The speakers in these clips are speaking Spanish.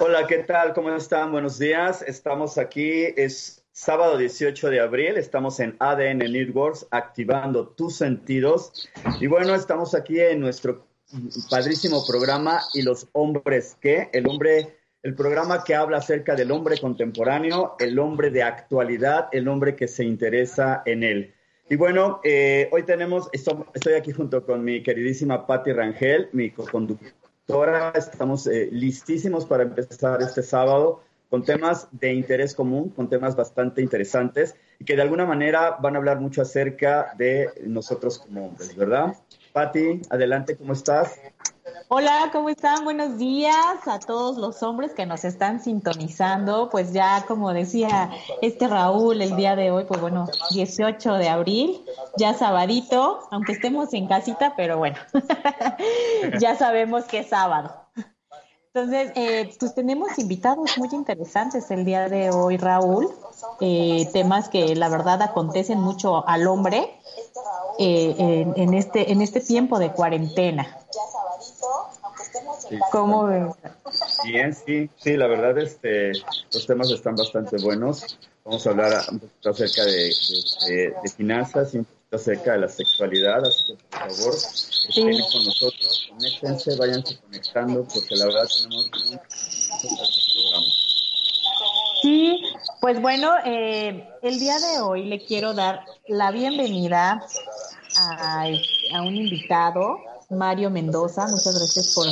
Hola, ¿qué tal? ¿Cómo están? Buenos días. Estamos aquí, es sábado 18 de abril, estamos en ADN Networks, activando tus sentidos. Y bueno, estamos aquí en nuestro padrísimo programa y los hombres que, el hombre, el programa que habla acerca del hombre contemporáneo, el hombre de actualidad, el hombre que se interesa en él. Y bueno, eh, hoy tenemos, estoy aquí junto con mi queridísima Patti Rangel, mi co-conductora Ahora estamos eh, listísimos para empezar este sábado con temas de interés común, con temas bastante interesantes y que de alguna manera van a hablar mucho acerca de nosotros como hombres, ¿verdad? Patti, adelante, ¿cómo estás? Hola, ¿cómo están? Buenos días a todos los hombres que nos están sintonizando. Pues ya, como decía este Raúl, el día de hoy, pues bueno, 18 de abril, ya sabadito, aunque estemos en casita, pero bueno, ya sabemos que es sábado. Entonces, eh, pues tenemos invitados muy interesantes el día de hoy, Raúl, eh, temas que la verdad acontecen mucho al hombre eh, en, en, este, en este tiempo de cuarentena. ¿Cómo ves? Bien, sí, sí, la verdad, este, los temas están bastante buenos. Vamos a hablar un poquito acerca de, de, finanzas y un poquito acerca de la sexualidad, así que por favor, estén con nosotros, conéctense, váyanse conectando, porque la verdad tenemos un programa. Sí, pues bueno, eh, el día de hoy le quiero dar la bienvenida a, a un invitado Mario Mendoza. Muchas gracias por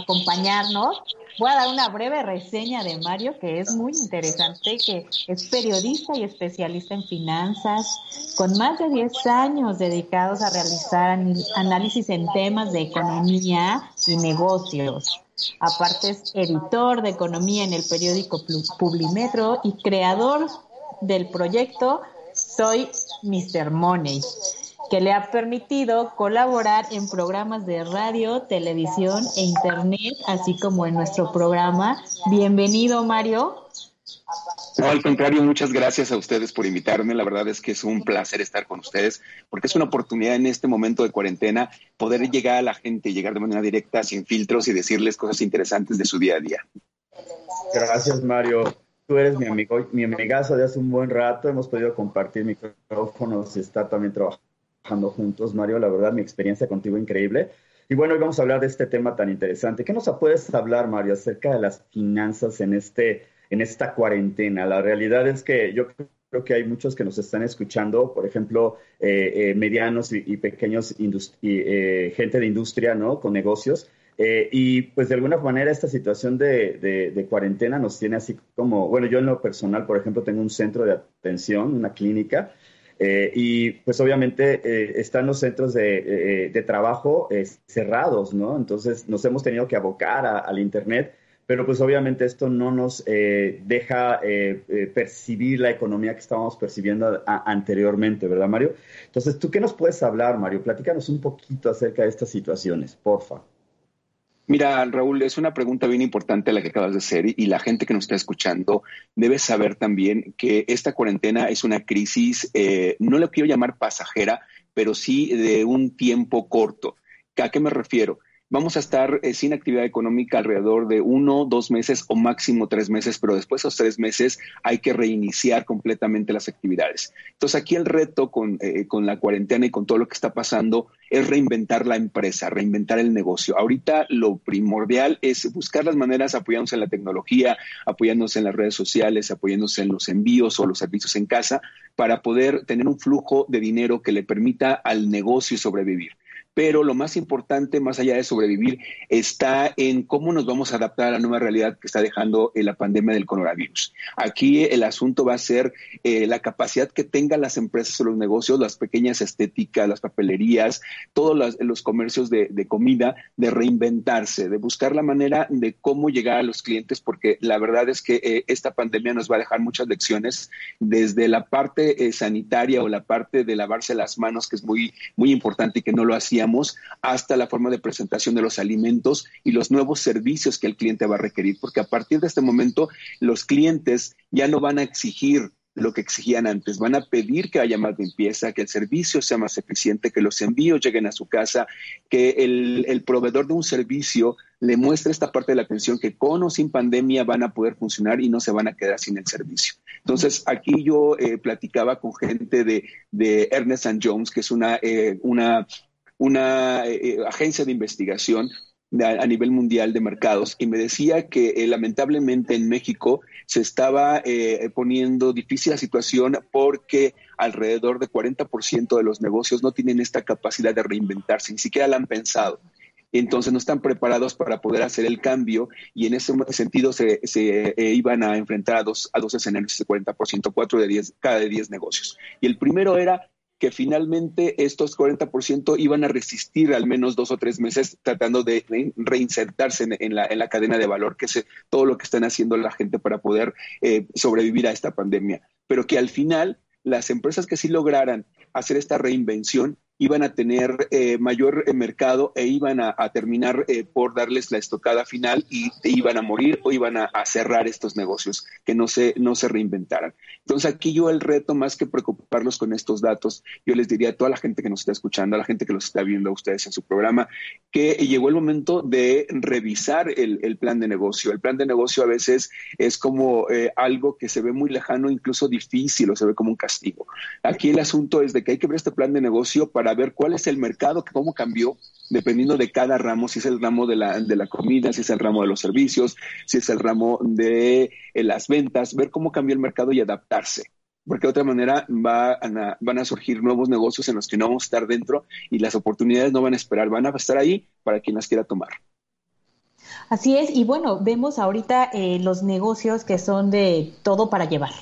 acompañarnos. Voy a dar una breve reseña de Mario, que es muy interesante, que es periodista y especialista en finanzas, con más de 10 años dedicados a realizar análisis en temas de economía y negocios. Aparte es editor de economía en el periódico Publimetro y creador del proyecto Soy Mr. Money que le ha permitido colaborar en programas de radio, televisión e internet, así como en nuestro programa. Bienvenido, Mario. No, al contrario, muchas gracias a ustedes por invitarme. La verdad es que es un placer estar con ustedes porque es una oportunidad en este momento de cuarentena poder llegar a la gente, llegar de manera directa, sin filtros y decirles cosas interesantes de su día a día. Gracias, Mario. Tú eres mi amigo, mi amigazo de hace un buen rato. Hemos podido compartir micrófonos y estar también trabajando trabajando juntos, Mario. La verdad, mi experiencia contigo increíble. Y bueno, hoy vamos a hablar de este tema tan interesante. ¿Qué nos puedes hablar, Mario, acerca de las finanzas en, este, en esta cuarentena? La realidad es que yo creo que hay muchos que nos están escuchando, por ejemplo, eh, eh, medianos y, pequeños, eh, gente de industria, ¿no? Con negocios. y pues de alguna manera esta situación de, de, cuarentena nos tiene así como, bueno, yo en lo personal, por ejemplo, tengo un centro de atención, una clínica, eh, y pues obviamente eh, están los centros de, eh, trabajo cerrados, ¿no? Entonces nos hemos tenido que abocar al Internet, pero pues obviamente esto no nos deja percibir la economía que estábamos percibiendo anteriormente, ¿verdad, Mario? Entonces, ¿tú qué nos puedes hablar, Mario? Platícanos un poquito acerca de estas situaciones, porfa. Mira, Raúl, es una pregunta bien importante la que acabas de hacer y la gente que nos está escuchando debe saber también que esta cuarentena es una crisis, eh, no la quiero llamar pasajera, pero sí de un tiempo corto. ¿A qué me refiero? Vamos a estar eh, sin actividad económica alrededor de uno, dos meses o máximo tres meses, pero después de esos tres meses hay que reiniciar completamente las actividades. Entonces aquí el reto con, eh, con la cuarentena y con todo lo que está pasando es reinventar la empresa, reinventar el negocio. Ahorita lo primordial es buscar las maneras apoyándose en la tecnología, apoyándose en las redes sociales, apoyándose en los envíos o los servicios en casa para poder tener un flujo de dinero que le permita al negocio sobrevivir pero lo más importante, más allá de sobrevivir, está en cómo nos vamos a adaptar a la nueva realidad que está dejando eh, la pandemia del coronavirus. Aquí el asunto va a ser eh, la capacidad que tengan las empresas o los negocios, las pequeñas estéticas, las papelerías, todos los, comercios de, comida, de reinventarse, de buscar la manera de cómo llegar a los clientes, porque la verdad es que eh, esta pandemia nos va a dejar muchas lecciones desde la parte sanitaria o la parte de lavarse las manos, que es muy, muy importante y que no lo hacía hasta la forma de presentación de los alimentos y los nuevos servicios que el cliente va a requerir, porque a partir de este momento los clientes ya no van a exigir lo que exigían antes. Van a pedir que haya más limpieza, que el servicio sea más eficiente, que los envíos lleguen a su casa, que el, proveedor de un servicio le muestra esta parte de la atención que con o sin pandemia van a poder funcionar y no se van a quedar sin el servicio. Entonces, aquí yo eh, platicaba con gente de, de Ernest Jones, que es una, eh, una, una eh, agencia de investigación a, nivel mundial de mercados y me decía que lamentablemente en México se estaba poniendo difícil la situación porque alrededor de 40% de los negocios no tienen esta capacidad de reinventarse, ni siquiera la han pensado entonces no están preparados para poder hacer el cambio y en ese sentido se, se eh, iban a enfrentar a dos, a dos escenarios de 40%, cuatro de 10, cada de 10 negocios. Y el primero era que finalmente estos 40% iban a resistir al menos dos o tres meses tratando de reinsertarse en, la, en la, cadena de valor, que es todo lo que están haciendo la gente para poder eh, sobrevivir a esta pandemia. Pero que al final las empresas que sí lograran hacer esta reinvención iban a tener eh, mayor eh, mercado e iban a, terminar eh, por darles la estocada final y iban a morir o iban a, cerrar estos negocios que no se, no se reinventaran. Entonces aquí yo el reto, más que preocuparlos con estos datos, yo les diría a toda la gente que nos está escuchando, a la gente que los está viendo a ustedes en su programa, que llegó el momento de revisar el, el plan de negocio. El plan de negocio a veces es como algo que se ve muy lejano, incluso difícil o se ve como un castigo. Aquí el asunto es de que hay que ver este plan de negocio para ver cuál es el mercado, cómo cambió, dependiendo de cada ramo, si es el ramo de la, de la comida, si es el ramo de los servicios, si es el ramo de eh, las ventas, ver cómo cambió el mercado y adaptarse. Porque de otra manera va van a surgir nuevos negocios en los que no vamos a estar dentro y las oportunidades no van a esperar, van a estar ahí para quien las quiera tomar. Así es, y bueno, vemos ahorita eh, los negocios que son de todo para llevar,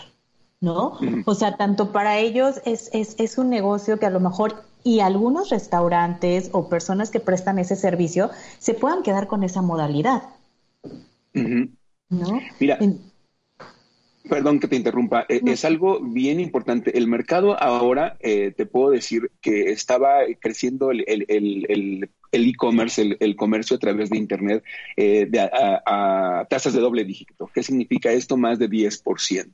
¿no? O sea, tanto para ellos es, es, es un negocio que a lo mejor y algunos restaurantes o personas que prestan ese servicio se puedan quedar con esa modalidad. ¿No? Mira, perdón que te interrumpa, e, es algo bien importante. El mercado ahora, eh, te puedo decir que estaba creciendo el, e-commerce, el, el, comercio a través de Internet eh, a, a, tasas de doble dígito. ¿Qué significa esto? Más de 10%.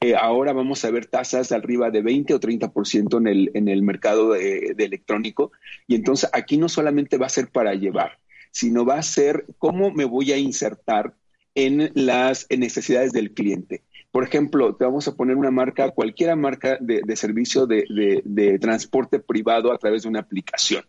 Eh, ahora vamos a ver tasas arriba de 20 o 30% en el, en el mercado de, electrónico. Y entonces aquí no solamente va a ser para llevar, sino va a ser cómo me voy a insertar en las necesidades del cliente. Por ejemplo, te vamos a poner una marca, cualquier marca de, servicio de, transporte privado a través de una aplicación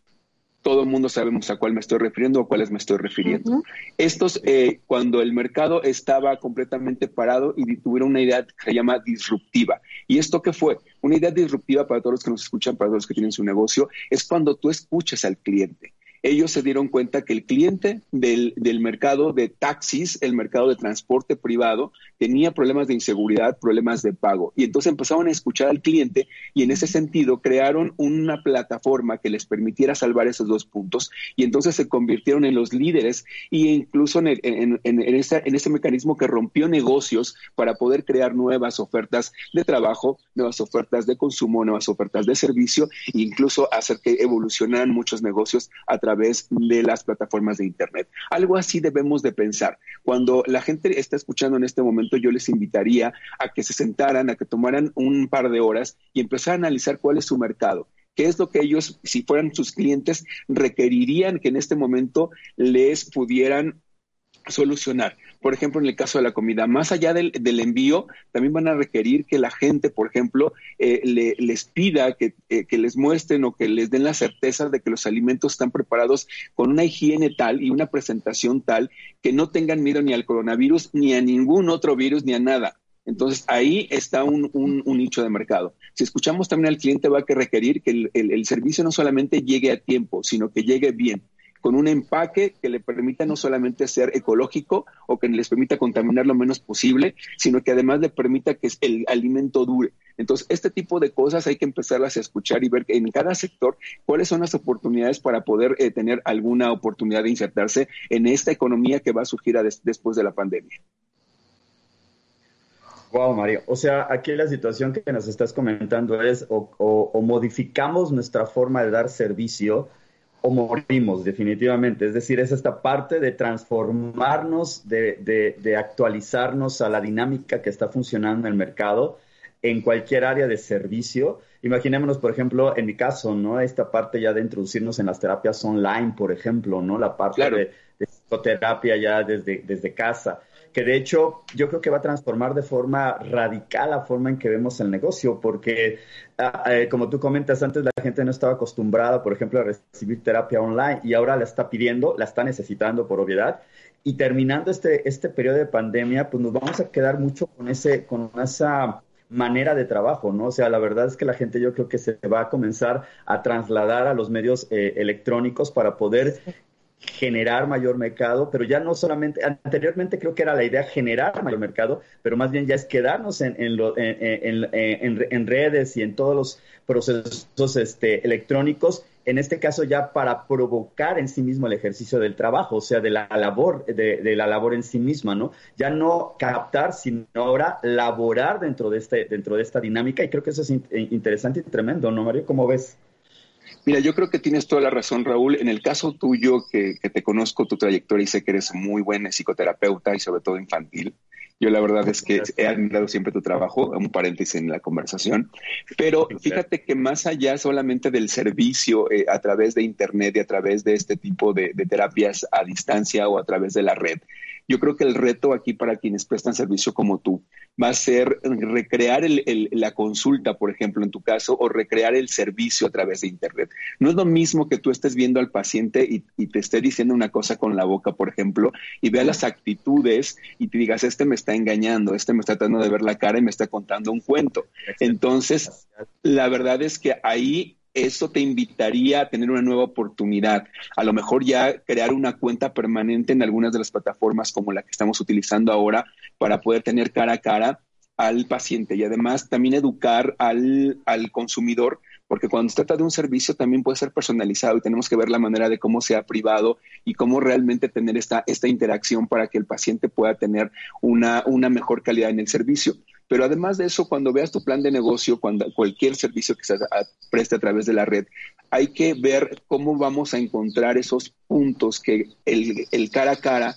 todo el mundo sabemos a cuál me estoy refiriendo o a cuáles me estoy refiriendo. Estos, eh, cuando el mercado estaba completamente parado y tuvieron una idea que se llama disruptiva. ¿Y esto qué fue? Una idea disruptiva para todos los que nos escuchan, para todos los que tienen su negocio, es cuando tú escuchas al cliente ellos se dieron cuenta que el cliente del, del, mercado de taxis, el mercado de transporte privado, tenía problemas de inseguridad, problemas de pago. Y entonces empezaron a escuchar al cliente y en ese sentido crearon una plataforma que les permitiera salvar esos dos puntos y entonces se convirtieron en los líderes e incluso en, en, en, en ese mecanismo que rompió negocios para poder crear nuevas ofertas de trabajo, nuevas ofertas de consumo, nuevas ofertas de servicio e incluso hacer que evolucionaran muchos negocios a través través de las plataformas de Internet. Algo así debemos de pensar. Cuando la gente está escuchando en este momento, yo les invitaría a que se sentaran, a que tomaran un par de horas y empezaran a analizar cuál es su mercado. ¿Qué es lo que ellos, si fueran sus clientes, requerirían que en este momento les pudieran solucionar. Por ejemplo, en el caso de la comida, más allá del, envío, también van a requerir que la gente, por ejemplo, eh, les pida que, eh, que, les muestren o que les den la certeza de que los alimentos están preparados con una higiene tal y una presentación tal que no tengan miedo ni al coronavirus, ni a ningún otro virus, ni a nada. Entonces, ahí está un, nicho de mercado. Si escuchamos también al cliente, va a que requerir que el servicio no solamente llegue a tiempo, sino que llegue bien con un empaque que le permita no solamente ser ecológico o que les permita contaminar lo menos posible, sino que además le permita que el alimento dure. Entonces, este tipo de cosas hay que empezarlas a escuchar y ver en cada sector cuáles son las oportunidades para poder eh, tener alguna oportunidad de insertarse en esta economía que va a surgir después de la pandemia. Wow, Mario. O sea, aquí la situación que nos estás comentando es o modificamos nuestra forma de dar servicio o morimos definitivamente. Es decir, es esta parte de transformarnos, de, de, actualizarnos a la dinámica que está funcionando en el mercado en cualquier área de servicio. Imaginémonos, por ejemplo, en mi caso, ¿no? Esta parte ya de introducirnos en las terapias online, por ejemplo, ¿no? La parte de, psicoterapia ya desde, desde casa que de hecho yo creo que va a transformar de forma radical la forma en que vemos el negocio, porque ah, eh, como tú comentas antes, la gente no estaba acostumbrada, por ejemplo, a recibir terapia online y ahora la está pidiendo, la está necesitando por obviedad. Y terminando este, este periodo de pandemia, pues nos vamos a quedar mucho con, ese, con esa manera de trabajo, ¿no? O sea, la verdad es que la gente yo creo que se va a comenzar a trasladar a los medios eh, electrónicos para poder generar mayor mercado, pero ya no solamente, anteriormente creo que era la idea generar mayor mercado, pero más bien ya es quedarnos en, en, en, en redes y en todos los procesos este, electrónicos, en este caso ya para provocar en sí mismo el ejercicio del trabajo, o sea, de la labor, de, de la labor en sí misma, ¿no? Ya no captar, sino ahora laborar dentro de, este, dentro de esta dinámica, y creo que eso es interesante y tremendo, ¿no, Mario? ¿Cómo ves? Mira, yo creo que tienes toda la razón, Raúl. En el caso tuyo, que, te conozco tu trayectoria y sé que eres muy buen psicoterapeuta y sobre todo infantil, yo la verdad es que he admirado siempre tu trabajo, un paréntesis en la conversación, pero fíjate que más allá solamente del servicio eh, a través de Internet y a través de este tipo de, terapias a distancia o a través de la red, yo creo que el reto aquí para quienes prestan servicio como tú va a ser recrear la consulta, por ejemplo, en tu caso, o recrear el servicio a través de Internet. No es lo mismo que tú estés viendo al paciente y, te esté diciendo una cosa con la boca, por ejemplo, y vea las actitudes y te digas, este me está engañando, este me está tratando de ver la cara y me está contando un cuento. Entonces, la verdad es que ahí eso te invitaría a tener una nueva oportunidad. A lo mejor ya crear una cuenta permanente en algunas de las plataformas como la que estamos utilizando ahora para poder tener cara a cara al paciente y además también educar al, al consumidor porque cuando se trata de un servicio también puede ser personalizado y tenemos que ver la manera de cómo sea privado y cómo realmente tener esta, esta interacción para que el paciente pueda tener una, una mejor calidad en el servicio. Pero además de eso, cuando veas tu plan de negocio, cuando cualquier servicio que se preste a través de la red, hay que ver cómo vamos a encontrar esos puntos que el, cara a cara,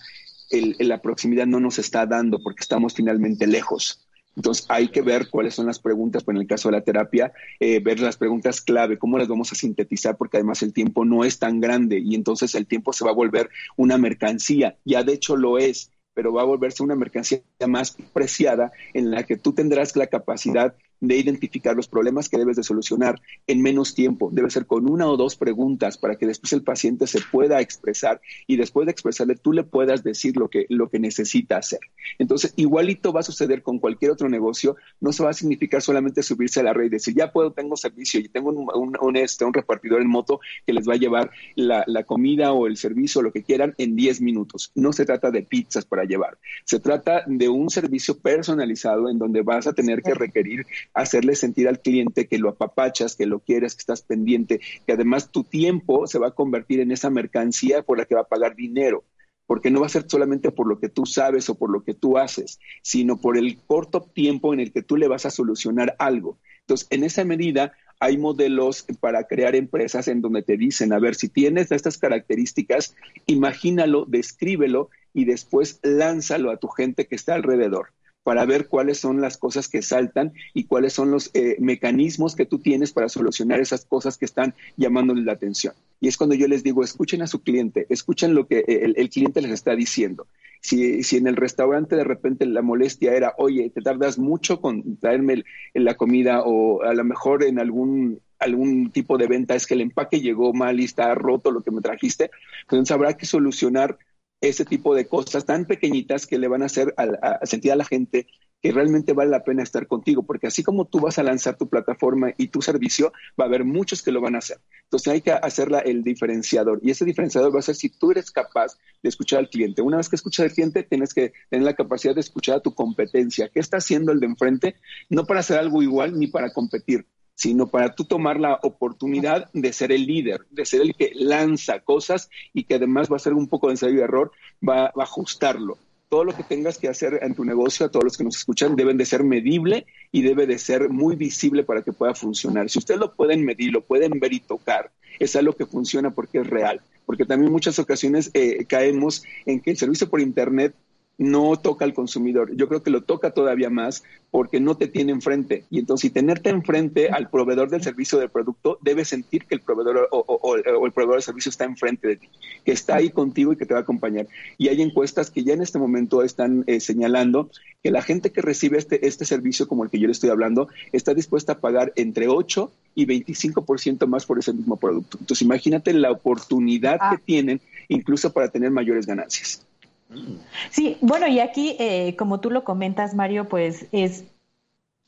el, la proximidad no nos está dando porque estamos finalmente lejos. Entonces hay que ver cuáles son las preguntas, pues en el caso de la terapia, eh, ver las preguntas clave, cómo las vamos a sintetizar, porque además el tiempo no es tan grande y entonces el tiempo se va a volver una mercancía, ya de hecho lo es, pero va a volverse una mercancía más preciada en la que tú tendrás la capacidad de identificar los problemas que debes de solucionar en menos tiempo. Debe ser con una o dos preguntas para que después el paciente se pueda expresar y después de expresarle tú le puedas decir lo que, lo que necesita hacer. Entonces, igualito va a suceder con cualquier otro negocio. No se va a significar solamente subirse a la red y decir, ya puedo, tengo servicio y tengo un, un, este, un repartidor en moto que les va a llevar la, la comida o el servicio o lo que quieran en 10 minutos. No se trata de pizzas para llevar. Se trata de un servicio personalizado en donde vas a tener que requerir hacerle sentir al cliente que lo apapachas, que lo quieres, que estás pendiente, que además tu tiempo se va a convertir en esa mercancía por la que va a pagar dinero porque no va a ser solamente por lo que tú sabes o por lo que tú haces, sino por el corto tiempo en el que tú le vas a solucionar algo. Entonces, en esa medida, hay modelos para crear empresas en donde te dicen, a ver, si tienes estas características, imagínalo, descríbelo y después lánzalo a tu gente que está alrededor para ver cuáles son las cosas que saltan y cuáles son los eh, mecanismos que tú tienes para solucionar esas cosas que están llamándoles la atención. Y es cuando yo les digo, escuchen a su cliente, escuchen lo que eh, el, cliente les está diciendo. Si, si, en el restaurante de repente la molestia era, oye, te tardas mucho con traerme la comida o a lo mejor en algún algún tipo de venta es que el empaque llegó mal y está roto lo que me trajiste, entonces habrá que solucionar ese tipo de cosas tan pequeñitas que le van a hacer a, sentir a la gente que realmente vale la pena estar contigo, porque así como tú vas a lanzar tu plataforma y tu servicio, va a haber muchos que lo van a hacer. Entonces hay que hacerla el diferenciador y ese diferenciador va a ser si tú eres capaz de escuchar al cliente. Una vez que escuchas al cliente, tienes que tener la capacidad de escuchar a tu competencia. ¿Qué está haciendo el de enfrente? No para hacer algo igual ni para competir, sino para tú tomar la oportunidad de ser el líder, de ser el que lanza cosas y que además va a ser un poco de ensayo y error, va, a ajustarlo. Todo lo que tengas que hacer en tu negocio, a todos los que nos escuchan, deben de ser medible y debe de ser muy visible para que pueda funcionar. Si ustedes lo pueden medir, lo pueden ver y tocar, es algo que funciona porque es real. Porque también muchas ocasiones eh, caemos en que el servicio por Internet no toca al consumidor. Yo creo que lo toca todavía más porque no te tiene enfrente. Y entonces, si tenerte enfrente al proveedor del servicio del producto, debes sentir que el proveedor o, el proveedor del servicio está enfrente de ti, que está ahí contigo y que te va a acompañar. Y hay encuestas que ya en este momento están eh, señalando que la gente que recibe este, este servicio, como el que yo le estoy hablando, está dispuesta a pagar entre 8 y 25% más por ese mismo producto. Entonces, imagínate la oportunidad que ah. tienen incluso para tener mayores ganancias. Sí, bueno, y aquí, eh, como tú lo comentas, Mario, pues es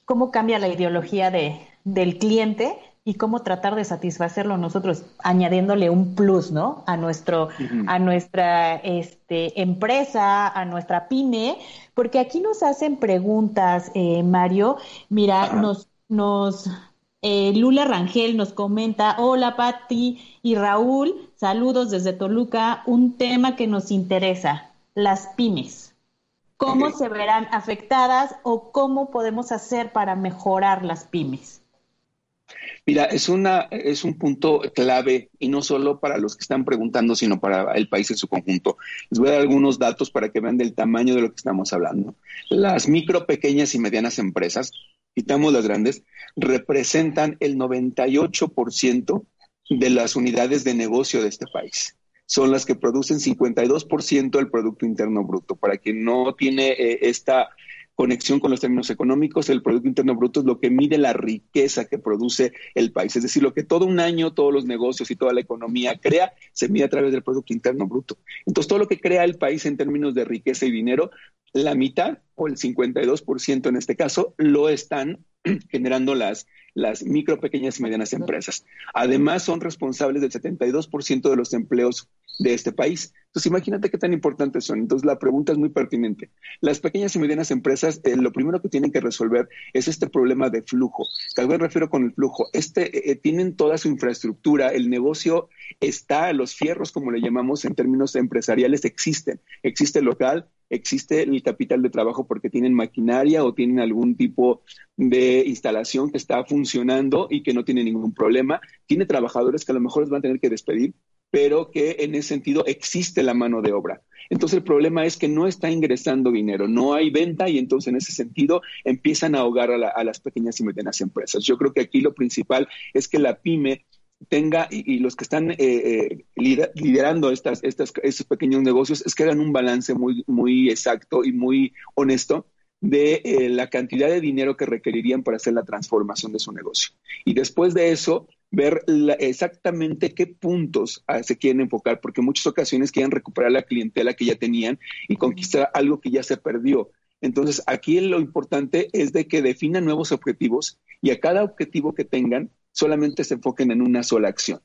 cómo cambia la ideología de, del cliente y cómo tratar de satisfacerlo nosotros añadiéndole un plus, ¿no? A nuestro, a nuestra este, empresa, a nuestra pyme, porque aquí nos hacen preguntas, eh, Mario. Mira, nos, nos eh, Lula Rangel nos comenta, hola Patti y Raúl, saludos desde Toluca, un tema que nos interesa las pymes? ¿Cómo se verán afectadas o cómo podemos hacer para mejorar las pymes? Mira, es, una, es un punto clave y no solo para los que están preguntando, sino para el país en su conjunto. Les voy a dar algunos datos para que vean del tamaño de lo que estamos hablando. Las micro, pequeñas y medianas empresas, quitamos las grandes, representan el 98% de las unidades de negocio de este país son las que producen 52% del Producto Interno Bruto. Para quien no tiene eh, esta conexión con los términos económicos, el Producto Interno Bruto es lo que mide la riqueza que produce el país. Es decir, lo que todo un año, todos los negocios y toda la economía crea, se mide a través del Producto Interno Bruto. Entonces, todo lo que crea el país en términos de riqueza y dinero, la mitad o el 52% en este caso, lo están generando las, las micro, pequeñas y medianas empresas. Además, son responsables del 72% de los empleos de este país. Entonces, imagínate qué tan importantes son. Entonces, la pregunta es muy pertinente. Las pequeñas y medianas empresas, eh, lo primero que tienen que resolver es este problema de flujo. Tal vez refiero con el flujo. Este, eh, eh, tienen toda su infraestructura, el negocio está, los fierros, como le llamamos en términos empresariales, existen. Existe el local, existe el capital de trabajo porque tienen maquinaria o tienen algún tipo de instalación que está funcionando y que no tiene ningún problema. Tiene trabajadores que a lo mejor les van a tener que despedir, pero que en ese sentido existe la mano de obra. Entonces el problema es que no está ingresando dinero, no hay venta y entonces en ese sentido empiezan a ahogar a, las pequeñas y medianas empresas. Yo creo que aquí lo principal es que la pyme tenga y, los que están eh, eh, liderando estas, estas, estos pequeños negocios es que hagan un balance muy, muy exacto y muy honesto de eh, la cantidad de dinero que requerirían para hacer la transformación de su negocio. Y después de eso, ver exactamente qué puntos ah, se quieren enfocar, porque en muchas ocasiones quieren recuperar la clientela que ya tenían y conquistar algo que ya se perdió. Entonces, aquí lo importante es de que definan nuevos objetivos y a cada objetivo que tengan solamente se enfoquen en una sola acción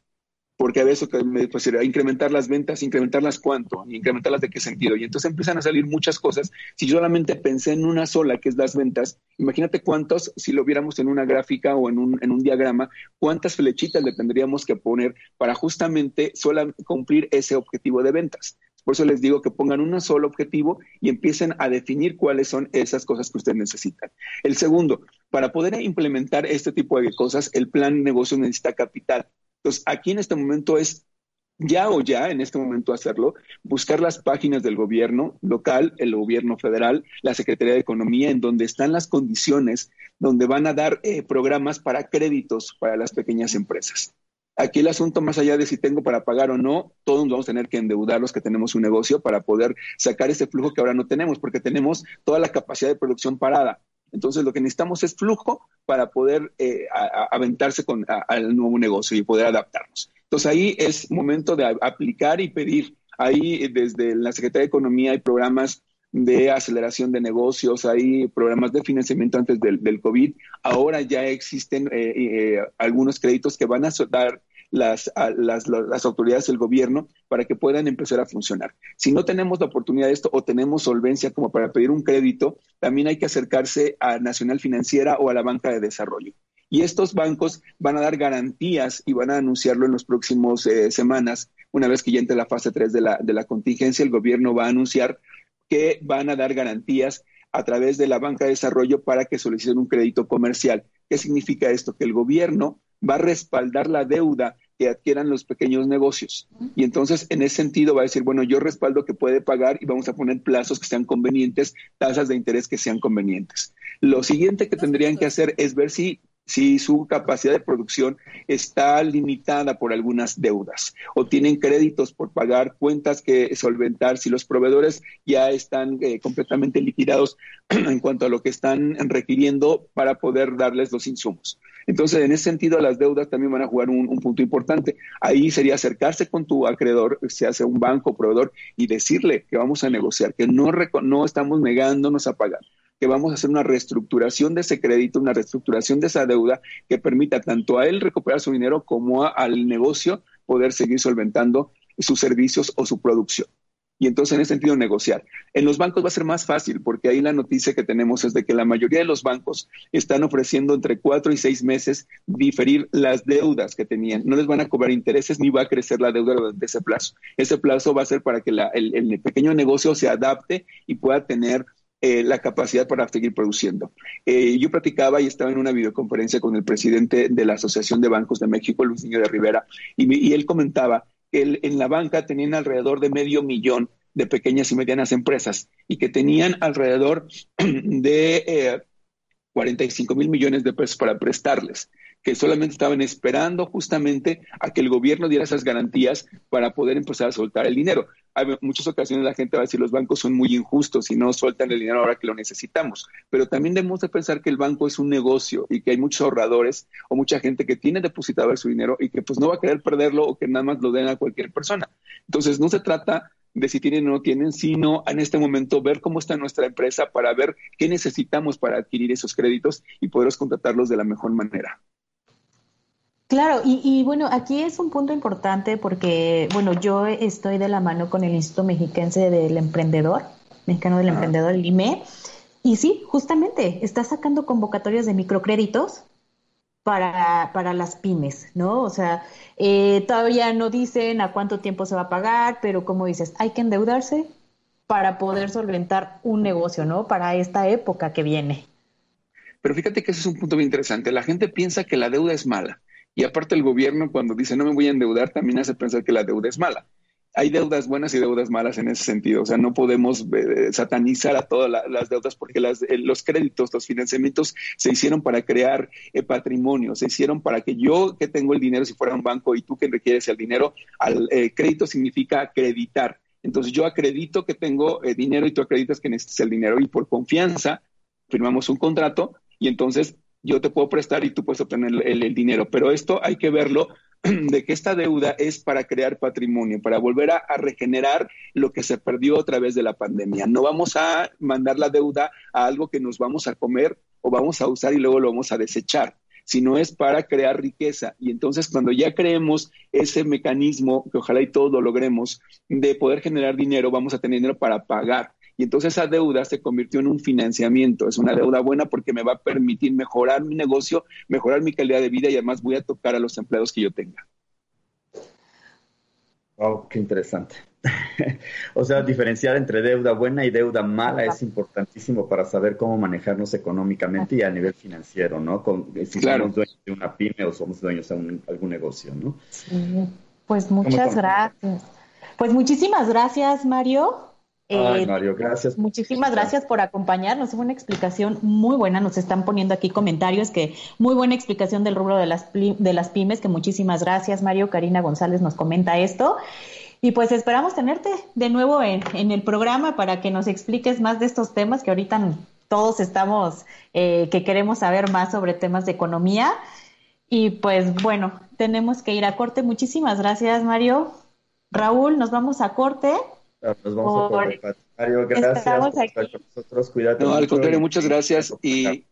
porque a veces me pues, incrementar las ventas, incrementarlas cuánto, incrementarlas de qué sentido. Y entonces empiezan a salir muchas cosas. Si solamente pensé en una sola, que es las ventas, imagínate cuántos, si lo viéramos en una gráfica o en un, en un diagrama, cuántas flechitas le tendríamos que poner para justamente cumplir ese objetivo de ventas. Por eso les digo que pongan un solo objetivo y empiecen a definir cuáles son esas cosas que ustedes necesitan. El segundo, para poder implementar este tipo de cosas, el plan de negocio necesita capital. Entonces, aquí en este momento es ya o ya, en este momento hacerlo, buscar las páginas del gobierno local, el gobierno federal, la Secretaría de Economía, en donde están las condiciones, donde van a dar eh, programas para créditos para las pequeñas empresas. Aquí el asunto, más allá de si tengo para pagar o no, todos vamos a tener que endeudar los que tenemos un negocio para poder sacar ese flujo que ahora no tenemos, porque tenemos toda la capacidad de producción parada. Entonces, lo que necesitamos es flujo para poder eh, aventarse con, al nuevo negocio y poder adaptarnos. Entonces, ahí es momento de aplicar y pedir. Ahí, desde la Secretaría de Economía, hay programas de aceleración de negocios, hay programas de financiamiento antes del, COVID. Ahora ya existen eh, eh, algunos créditos que van a dar las, las, las, autoridades del gobierno para que puedan empezar a funcionar. Si no tenemos la oportunidad de esto o tenemos solvencia como para pedir un crédito, también hay que acercarse a Nacional Financiera o a la banca de desarrollo. Y estos bancos van a dar garantías y van a anunciarlo en las próximas eh, semanas. Una vez que ya entre la fase 3 de la, de la contingencia, el gobierno va a anunciar que van a dar garantías a través de la banca de desarrollo para que soliciten un crédito comercial. ¿Qué significa esto? Que el gobierno va a respaldar la deuda que adquieran los pequeños negocios. Y entonces, en ese sentido, va a decir, bueno, yo respaldo que puede pagar y vamos a poner plazos que sean convenientes, tasas de interés que sean convenientes. Lo siguiente que tendrían que hacer es ver si si su capacidad de producción está limitada por algunas deudas o tienen créditos por pagar, cuentas que solventar, si los proveedores ya están eh, completamente liquidados en cuanto a lo que están requiriendo para poder darles los insumos. Entonces, en ese sentido, las deudas también van a jugar un, punto importante. Ahí sería acercarse con tu acreedor, se hace un banco, proveedor, y decirle que vamos a negociar, que no, no estamos negándonos a pagar que vamos a hacer una reestructuración de ese crédito, una reestructuración de esa deuda que permita tanto a él recuperar su dinero como al negocio poder seguir solventando sus servicios o su producción. Y entonces en ese sentido negociar. En los bancos va a ser más fácil porque ahí la noticia que tenemos es de que la mayoría de los bancos están ofreciendo entre cuatro y seis meses diferir las deudas que tenían. No les van a cobrar intereses ni va a crecer la deuda durante ese plazo. Ese plazo va a ser para que el pequeño negocio se adapte y pueda tener eh, la capacidad para seguir produciendo. Eh, yo practicaba y estaba en una videoconferencia con el presidente de la Asociación de Bancos de México, Luis Niño de Rivera, y, él comentaba que en la banca tenían alrededor de medio millón de pequeñas y medianas empresas y que tenían alrededor de 45 eh, mil millones de pesos para prestarles que solamente estaban esperando justamente a que el gobierno diera esas garantías para poder empezar a soltar el dinero. Hay muchas ocasiones la gente va a decir los bancos son muy injustos y no sueltan el dinero ahora que lo necesitamos, pero también debemos de pensar que el banco es un negocio y que hay muchos ahorradores o mucha gente que tiene depositado su dinero y que pues no va a querer perderlo o que nada más lo den a cualquier persona. Entonces no se trata de si tienen o no tienen, sino en este momento ver cómo está nuestra empresa para ver qué necesitamos para adquirir esos créditos y poderlos contratarlos de la mejor manera. Claro, y, bueno, aquí es un punto importante porque, bueno, yo estoy de la mano con el Instituto Mexiquense del Emprendedor, Mexicano del Emprendedor, el IME, y sí, justamente, está sacando convocatorias de microcréditos para, para las pymes, ¿no? O sea, eh, todavía no dicen a cuánto tiempo se va a pagar, pero como dices, hay que endeudarse para poder solventar un negocio, ¿no? Para esta época que viene. Pero fíjate que ese es un punto muy interesante. La gente piensa que la deuda es mala. Y aparte el gobierno cuando dice no me voy a endeudar también hace pensar que la deuda es mala. Hay deudas buenas y deudas malas en ese sentido. O sea, no podemos eh, satanizar a todas las deudas porque eh, los créditos, los financiamientos se hicieron para crear eh, patrimonio, se hicieron para que yo que tengo el dinero, si fuera un banco y tú que requieres el dinero, al crédito significa acreditar. Entonces yo acredito que tengo dinero y tú acreditas que necesitas el dinero y por confianza firmamos un contrato y entonces yo te puedo prestar y tú puedes obtener el, dinero. Pero esto hay que verlo de que esta deuda es para crear patrimonio, para volver a, regenerar lo que se perdió a través de la pandemia. No vamos a mandar la deuda a algo que nos vamos a comer o vamos a usar y luego lo vamos a desechar sino es para crear riqueza. Y entonces cuando ya creemos ese mecanismo, que ojalá y todo lo logremos, de poder generar dinero, vamos a tener dinero para pagar. Y entonces esa deuda se convirtió en un financiamiento. Es una deuda buena porque me va a permitir mejorar mi negocio, mejorar mi calidad de vida y además voy a tocar a los empleados que yo tenga. Wow, qué interesante. o sea, diferenciar entre deuda buena y deuda mala es importantísimo para saber cómo manejarnos económicamente y a nivel financiero, ¿no? Con, si somos dueños de una pyme o somos dueños de algún negocio, ¿no? Sí. Pues muchas gracias. Pues muchísimas gracias, Mario. Ay, eh, Mario, gracias. Muchísimas gracias por acompañarnos. Fue una explicación muy buena. Nos están poniendo aquí comentarios que muy buena explicación del rubro de las, de las pymes, que muchísimas gracias, Mario. Karina González nos comenta esto. Y pues esperamos tenerte de nuevo en, el programa para que nos expliques más de estos temas que ahorita todos estamos, eh, que queremos saber más sobre temas de economía. Y pues bueno, tenemos que ir a corte. Muchísimas gracias, Mario. Raúl, nos vamos a corte. Nos vamos a Mario, gracias por estar con nosotros. Cuídate. No, al contrario, muchas gracias. Y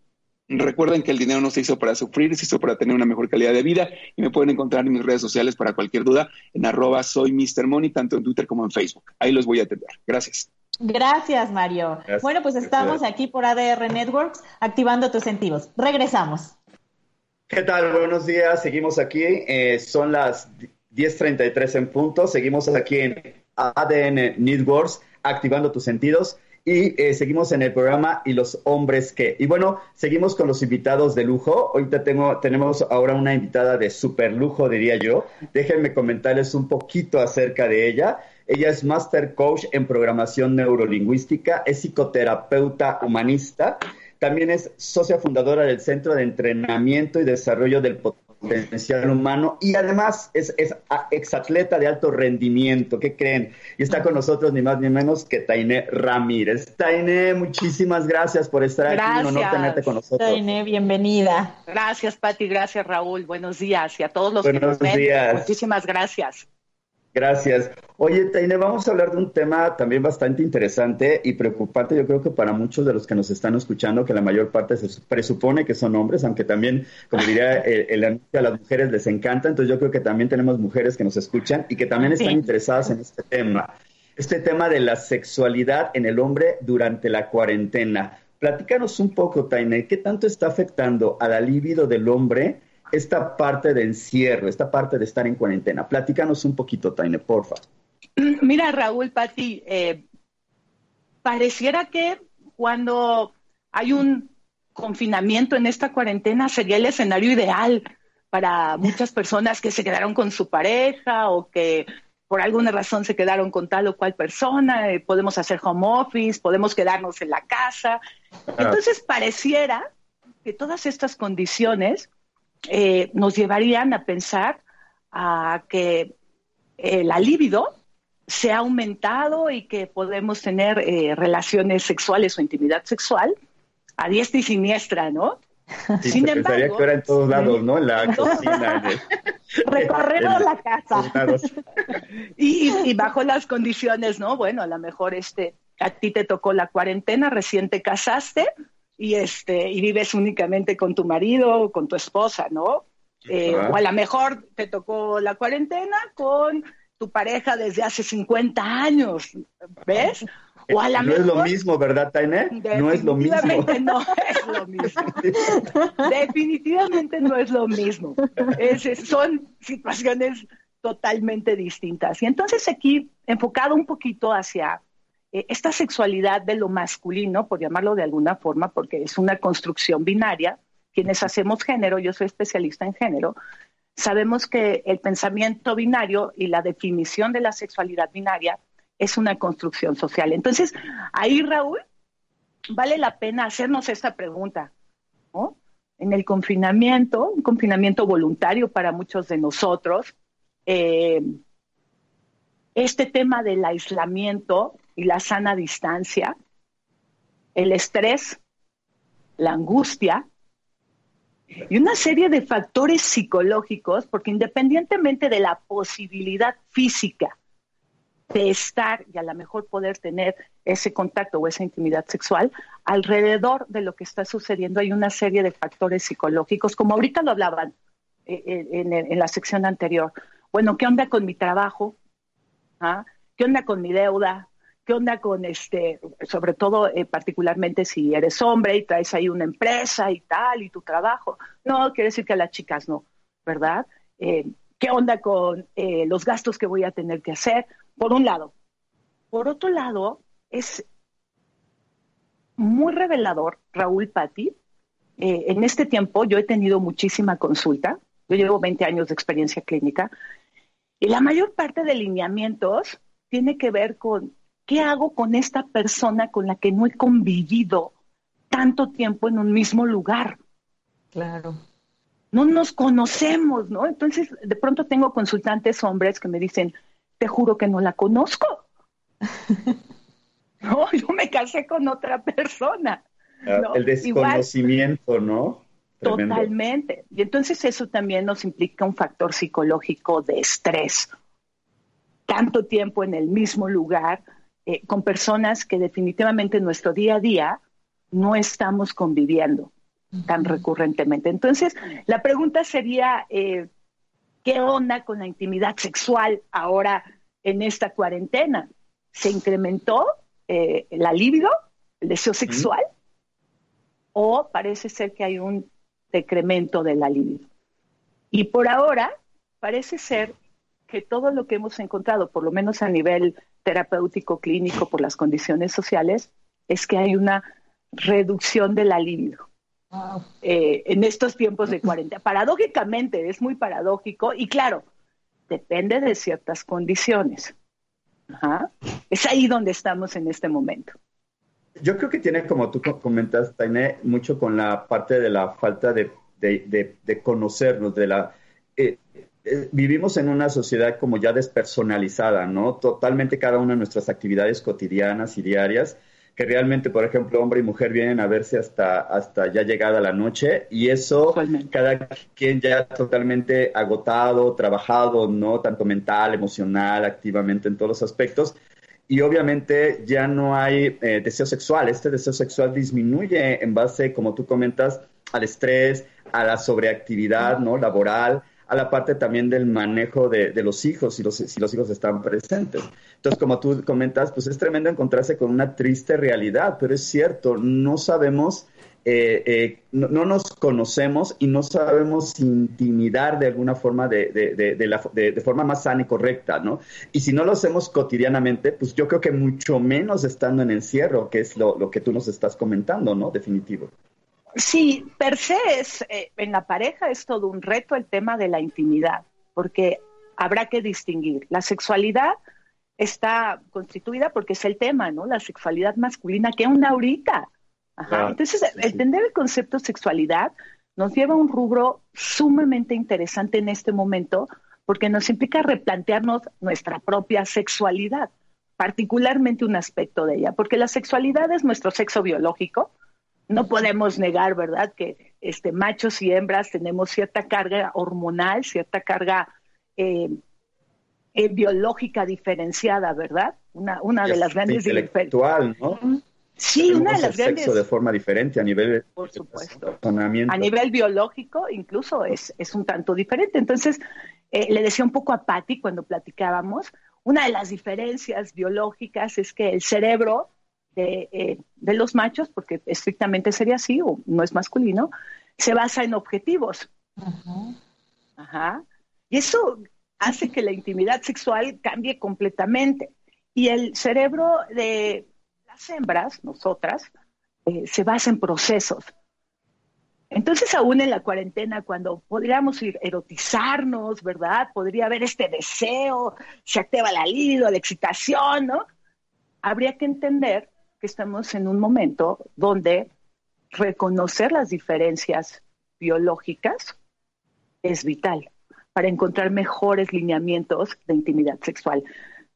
recuerden que el dinero no se hizo para sufrir, se hizo para tener una mejor calidad de vida. Y me pueden encontrar en mis redes sociales para cualquier duda en arroba soy Mr. Money, tanto en Twitter como en Facebook. Ahí los voy a atender. Gracias. Gracias, Mario. Bueno, pues estamos aquí por ADR Networks activando tus sentidos. Regresamos. ¿Qué tal? Buenos días. Seguimos aquí. Eh, son las 10.33 en punto. Seguimos aquí en ADN Networks, activando tus sentidos. y eh, seguimos en el programa ¿Y los hombres qué? Y bueno, seguimos con los invitados de lujo. Ahorita tengo, tenemos ahora una invitada de super lujo, diría yo. Déjenme comentarles un poquito acerca de ella. Ella es Master Coach en Programación Neurolingüística, es psicoterapeuta humanista, también es socia fundadora del Centro de Entrenamiento y Desarrollo del potencial humano y además es, es exatleta de alto rendimiento. ¿Qué creen? Y está con nosotros ni más ni menos que Tainé Ramírez. Tainé, muchísimas gracias por estar aquí. Un honor tenerte con nosotros. Tainé, bienvenida. Gracias, Pati. Gracias, Raúl. Buenos días. Y a todos los que nos ven. Muchísimas gracias. Gracias. Oye, Taine, vamos a hablar de un tema también bastante interesante y preocupante, yo creo que para muchos de los que nos están escuchando, que la mayor parte se presupone que son hombres, aunque también, como diría el, anuncio, a las mujeres les encanta, entonces yo creo que también tenemos mujeres que nos escuchan y que también están interesadas en este tema. Este tema de la sexualidad en el hombre durante la cuarentena. Platícanos un poco, Taine, ¿qué tanto está afectando a la libido del hombre esta parte de encierro, esta parte de estar en cuarentena. Platícanos un poquito, Taine, porfa. Mira, Raúl, Pati, eh, pareciera que cuando hay un confinamiento en esta cuarentena sería el escenario ideal para muchas personas que se quedaron con su pareja o que por alguna razón se quedaron con tal o cual persona, eh, podemos hacer home office, podemos quedarnos en la casa. Entonces pareciera que todas estas condiciones eh, nos llevarían a pensar a que la libido se ha aumentado y que podemos tener eh, relaciones sexuales o intimidad sexual a diestra y siniestra, ¿no? Sí, Sin embargo, que era en todos lados, ¿no? En la cocina. La casa. y, y, bajo las condiciones, ¿no? Bueno, a lo mejor este, a ti te tocó la cuarentena, recién te casaste, y, este, y vives únicamente con tu marido o con tu esposa, ¿no? Eh, o a lo mejor te tocó la cuarentena con tu pareja desde hace 50 años, ¿ves? O a no es lo mismo, ¿verdad, Tainé? No es lo mismo. Definitivamente no es lo mismo. Definitivamente no es lo mismo. son situaciones totalmente distintas. Y entonces aquí, enfocado un poquito hacia esta sexualidad de lo masculino, por llamarlo de alguna forma, porque es una construcción binaria, quienes hacemos género, yo soy especialista en género, sabemos que el pensamiento binario y la definición de la sexualidad binaria es una construcción social. Entonces, ahí, Raúl, vale la pena hacernos esta pregunta. En el confinamiento, un confinamiento voluntario para muchos de nosotros, eh, este tema del aislamiento y la sana distancia, el estrés, la angustia y una serie de factores psicológicos, porque independientemente de la posibilidad física de estar y a lo mejor poder tener ese contacto o esa intimidad sexual, alrededor de lo que está sucediendo hay una serie de factores psicológicos, como ahorita lo hablaban eh, eh, en, la sección anterior. Bueno, ¿qué onda con mi trabajo? ¿Ah? ¿Qué onda con mi deuda? ¿Qué onda con este, sobre todo eh, particularmente si eres hombre y traes ahí una empresa y tal, y tu trabajo? No, quiere decir que a las chicas no, ¿verdad? Eh, ¿Qué onda con eh, los gastos que voy a tener que hacer? Por un lado. Por otro lado, es muy revelador, Raúl Patti. en este tiempo yo he tenido muchísima consulta. Yo llevo 20 años de experiencia clínica. Y la mayor parte de lineamientos tiene que ver con ¿qué hago con esta persona con la que no he convivido tanto tiempo en un mismo lugar? Claro. No nos conocemos, ¿no? Entonces, de pronto tengo consultantes hombres que me dicen, te juro que no la conozco. no, yo me casé con otra persona. Ah, el desconocimiento, ¿no? Totalmente. Y entonces eso también nos implica un factor psicológico de estrés. Tanto tiempo en el mismo lugar, eh, con personas que definitivamente en nuestro día a día no estamos conviviendo tan recurrentemente. Entonces, la pregunta sería, eh, ¿qué onda con la intimidad sexual ahora en esta cuarentena? ¿Se incrementó eh, la libido, el deseo sexual? ¿O parece ser que hay un decremento de la libido? Y por ahora, parece ser que todo lo que hemos encontrado, por lo menos a nivel terapéutico clínico por las condiciones sociales, es que hay una reducción de la libido. Eh, en estos tiempos de cuarentena. Paradójicamente, es muy paradójico y claro, depende de ciertas condiciones. Es ahí donde estamos en este momento. Yo creo que tiene, como tú comentas, Tainé, mucho con la parte de la falta de, conocernos, de la... Eh, eh, vivimos en una sociedad como ya despersonalizada, ¿no? Totalmente cada una de nuestras actividades cotidianas y diarias que realmente, por ejemplo, hombre y mujer vienen a verse hasta, hasta ya llegada la noche y eso cada quien ya totalmente agotado, trabajado, ¿no? Tanto mental, emocional, activamente en todos los aspectos. Y obviamente ya no hay eh, deseo sexual. Este deseo sexual disminuye en base, como tú comentas, al estrés, a la sobreactividad, ¿no? Laboral, a la parte también del manejo de, los hijos, si los, si los hijos están presentes. Entonces, como tú comentas, pues es tremendo encontrarse con una triste realidad, pero es cierto, no sabemos, eh, eh, no, nos conocemos y no sabemos intimidar de alguna forma de, de, forma más sana y correcta, ¿no? Y si no lo hacemos cotidianamente, pues yo creo que mucho menos estando en encierro, que es lo, lo que tú nos estás comentando, ¿no? Definitivo. Sí, per se es, eh, en la pareja es todo un reto el tema de la intimidad, porque habrá que distinguir. La sexualidad está constituida porque es el tema, ¿no? La sexualidad masculina, que onda ahorita. Ajá. Entonces, entender el concepto sexualidad nos lleva a un rubro sumamente interesante en este momento, porque nos implica replantearnos nuestra propia sexualidad, particularmente un aspecto de ella, porque la sexualidad es nuestro sexo biológico, no podemos negar, ¿verdad?, que este, machos y hembras tenemos cierta carga hormonal, cierta carga eh, eh, biológica diferenica, ¿verdad? Una, una de las grandes intelectual, ¿no? Sí, una de las grandes. Sexo de forma diferente a nivel. Por supuesto. A nivel biológico, incluso es, es un tanto diferente. Entonces, eh, le decía un poco a Patti cuando platicábamos, una de las diferencias biológicas es que el cerebro eh, de, los machos, porque estrictamente sería así, o no es masculino, se basa en objetivos. Ajá. Y eso hace que la intimidad sexual cambie completamente. Y el cerebro de las hembras, nosotras, eh, se basa en procesos. Entonces, aún en la cuarentena, cuando podríamos ir erotizarnos, ¿verdad? Podría haber este deseo, se activa la libido, la excitación, ¿no? Habría que entender que estamos en un momento donde reconocer las diferencias biológicas es vital para encontrar mejores lineamientos de intimidad sexual.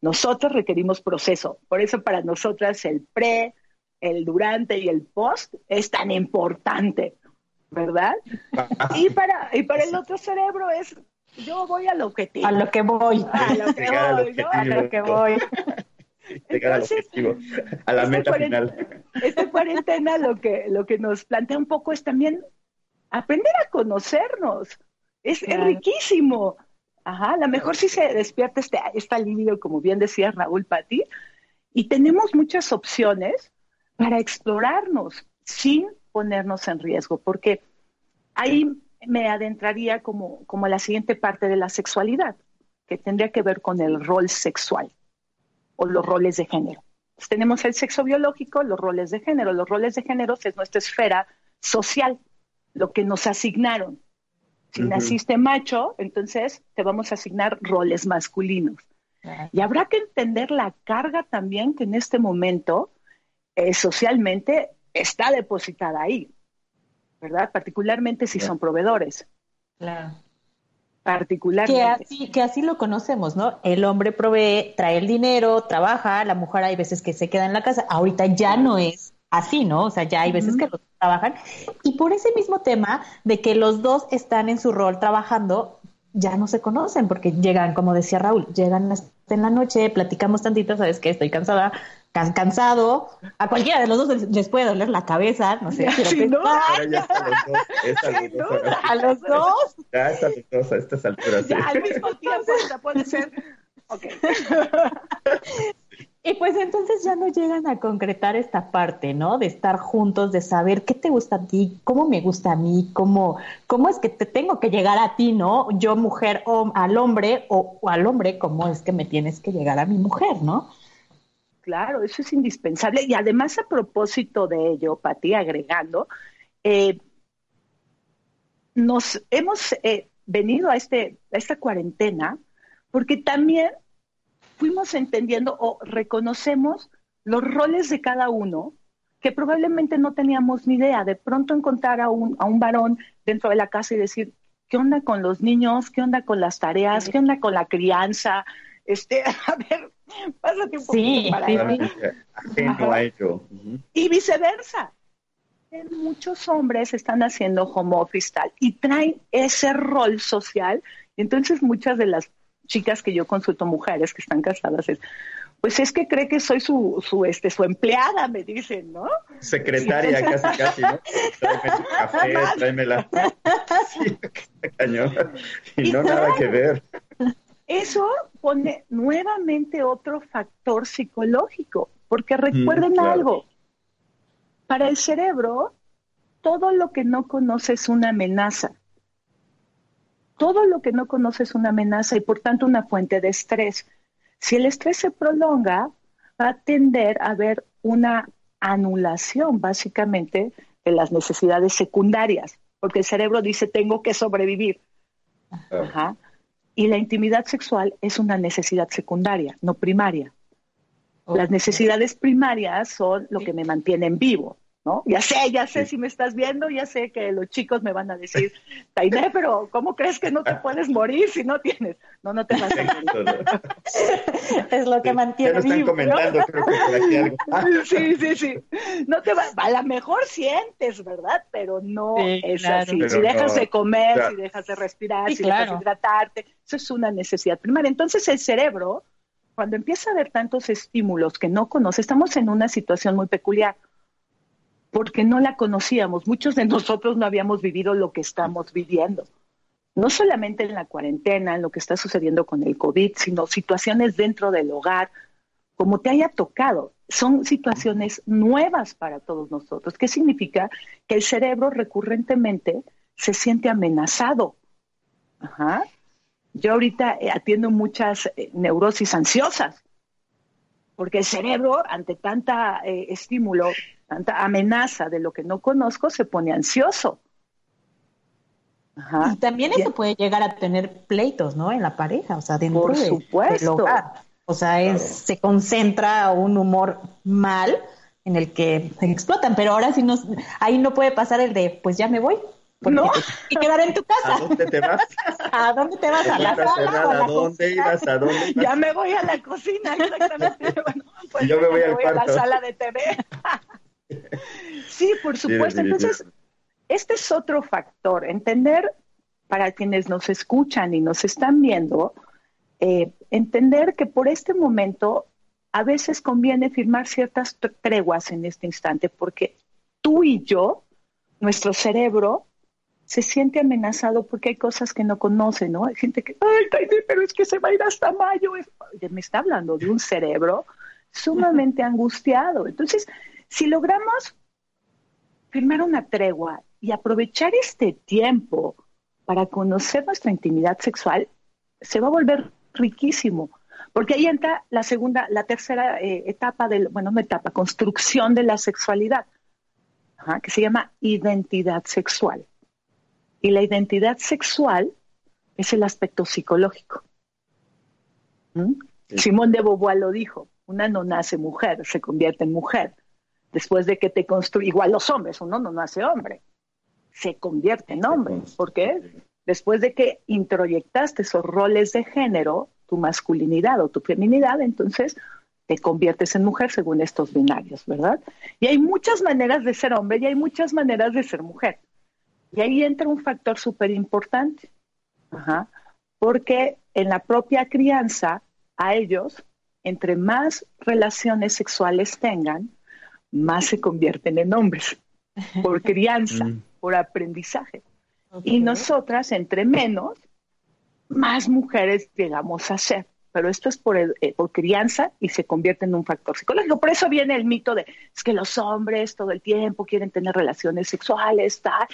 Nosotros requerimos proceso, por eso para nosotras el pre, el durante y el post es tan importante, ¿verdad? Y para, y para el otro cerebro es, yo voy al objetivo. A lo que voy. A lo que voy, ¿no? A lo que voy. A la meta final. Esta cuarentena lo que, lo que nos plantea un poco es también aprender a conocernos. Es, riquísimo. Ajá, a lo mejor sí se despierta este, esta libido, como bien decía Raúl Pati, y tenemos muchas opciones para explorarnos sin ponernos en riesgo, porque ahí me adentraría como, como la siguiente parte de la sexualidad, que tendría que ver con el rol sexual o los roles de género. tenemos el sexo biológico, los roles de género. Los roles de género es nuestra esfera social, lo que nos asignaron. Si naciste macho, entonces te vamos a asignar roles masculinos. Y habrá que entender la carga también que en este momento eh, socialmente está depositada ahí, ¿verdad? Particularmente si son proveedores. Claro particularmente. Que así, que así lo conocemos, ¿no? El hombre provee, trae el dinero, trabaja, la mujer hay veces que se queda en la casa. Ahorita ya no es así, ¿no? O sea, ya hay veces que los trabajan. Y por ese mismo tema de que los dos están en su rol trabajando, ya no se conocen, porque llegan, como decía Raúl, llegan en la noche, platicamos tantito, sabes que estoy cansada, cansado, a cualquiera de los dos les puede doler la cabeza, no sé, pero a los dos. Ya a los dos, a estas alturas. Ya al mismo tiempo, puede ser. Ok. Pues entonces ya no llegan a concretar esta parte, ¿no? De estar juntos, de saber qué te gusta a ti, cómo me gusta a mí, cómo, cómo es que te tengo que llegar a ti, ¿no? Yo mujer o al hombre o, al hombre, cómo es que me tienes que llegar a mi mujer, ¿no? claro, eso es indispensable. Y además, a propósito de ello, Pati, agregando, eh, nos hemos eh, venido a, este, a esta cuarentena porque también fuimos entendiendo o reconocemos los roles de cada uno que probablemente no teníamos ni idea. De pronto encontrar a un, a un varón dentro de la casa y decir, ¿qué onda con los niños? ¿Qué onda con las tareas? ¿Qué onda con la crianza? Este, a ver, pásate un poquito para Y viceversa. Muchos hombres están haciendo home office tal y traen ese rol social. Entonces muchas de las chicas que yo consulto, mujeres que están casadas, es, pues es que cree que soy su, su, este, su empleada, me dicen, ¿no? Secretaria, casi, casi, ¿no? Tráeme su café, tráeme la... Sí, cañón. Y, no nada que ver. Eso pone nuevamente otro factor psicológico, porque recuerden algo, para el cerebro, todo lo que no conoce es una amenaza. Todo lo que no conoce es una amenaza y por tanto una fuente de estrés. Si el estrés se prolonga, va a tender a haber una anulación básicamente de las necesidades secundarias, porque el cerebro dice tengo que sobrevivir. Y la intimidad sexual es una necesidad secundaria, no primaria. Las necesidades primarias son lo que me mantienen vivo. ¿No? Ya sé, ya sé si me estás viendo, ya sé que los chicos me van a decir, Tainé, pero ¿cómo crees que no te puedes morir si no tienes? No, no te vas a morir. es lo que mantiene ya están comentando, creo que por aquí algo. sí, sí, sí. No te va, a lo mejor sientes, ¿verdad? Pero no es así. si dejas de comer, si dejas de respirar, si dejas de hidratarte, eso es una necesidad primaria. Entonces el cerebro, cuando empieza a haber tantos estímulos que no conoce, estamos en una situación muy peculiar porque no la conocíamos. Muchos de nosotros no habíamos vivido lo que estamos viviendo. No solamente en la cuarentena, en lo que está sucediendo con el COVID, sino situaciones dentro del hogar, como te haya tocado. Son situaciones nuevas para todos nosotros. ¿Qué significa? Que el cerebro recurrentemente se siente amenazado. Yo ahorita eh, atiendo muchas eh, neurosis ansiosas, porque el cerebro, ante tanta eh, estímulo, tanta amenaza de lo que no conozco, se pone ansioso. Y también eso puede llegar a tener pleitos, ¿no? En la pareja, o sea, dentro Por supuesto. del hogar. O sea, se concentra un humor mal en el que se explotan, pero ahora sí nos, ahí no puede pasar el de, pues ya me voy. No. Y quedar en tu casa. ¿A dónde te vas? ¿A dónde te vas? ¿A la sala? ¿A dónde ibas? ¿A dónde Ya me voy a la cocina, exactamente. Bueno, pues yo me voy, al a la sala de TV. sí, por supuesto. Entonces, este es otro factor. Entender para quienes nos escuchan y nos están viendo, eh, entender que por este momento a veces conviene firmar ciertas treguas en este instante, porque tú y yo, nuestro cerebro, se siente amenazado porque hay cosas que no conoce, ¿no? Hay gente que, ay, pero es que se va a ir hasta mayo. Me está hablando de un cerebro sumamente angustiado. Entonces, si logramos firmar una tregua y aprovechar este tiempo para conocer nuestra intimidad sexual, se va a volver riquísimo. Porque ahí entra la segunda, la tercera eh, etapa del, bueno, no etapa, construcción de la sexualidad, que se llama identidad sexual. Y la identidad sexual es el aspecto psicológico. ¿Mm? Simón de Beauvoir lo dijo, una no nace mujer, se convierte en mujer después de que te construye, igual los hombres, uno no nace hombre, se convierte en hombre. ¿Por qué? Después de que introyectaste esos roles de género, tu masculinidad o tu feminidad, entonces te conviertes en mujer según estos binarios, ¿verdad? Y hay muchas maneras de ser hombre y hay muchas maneras de ser mujer. Y ahí entra un factor súper importante, porque en la propia crianza, a ellos, entre más relaciones sexuales tengan, más se convierten en hombres, por crianza, mm. por aprendizaje. Y nosotras, entre menos, más mujeres llegamos a ser. Pero esto es por, eh, por crianza y se convierte en un factor psicológico. Por eso viene el mito de es que los hombres todo el tiempo quieren tener relaciones sexuales, tal.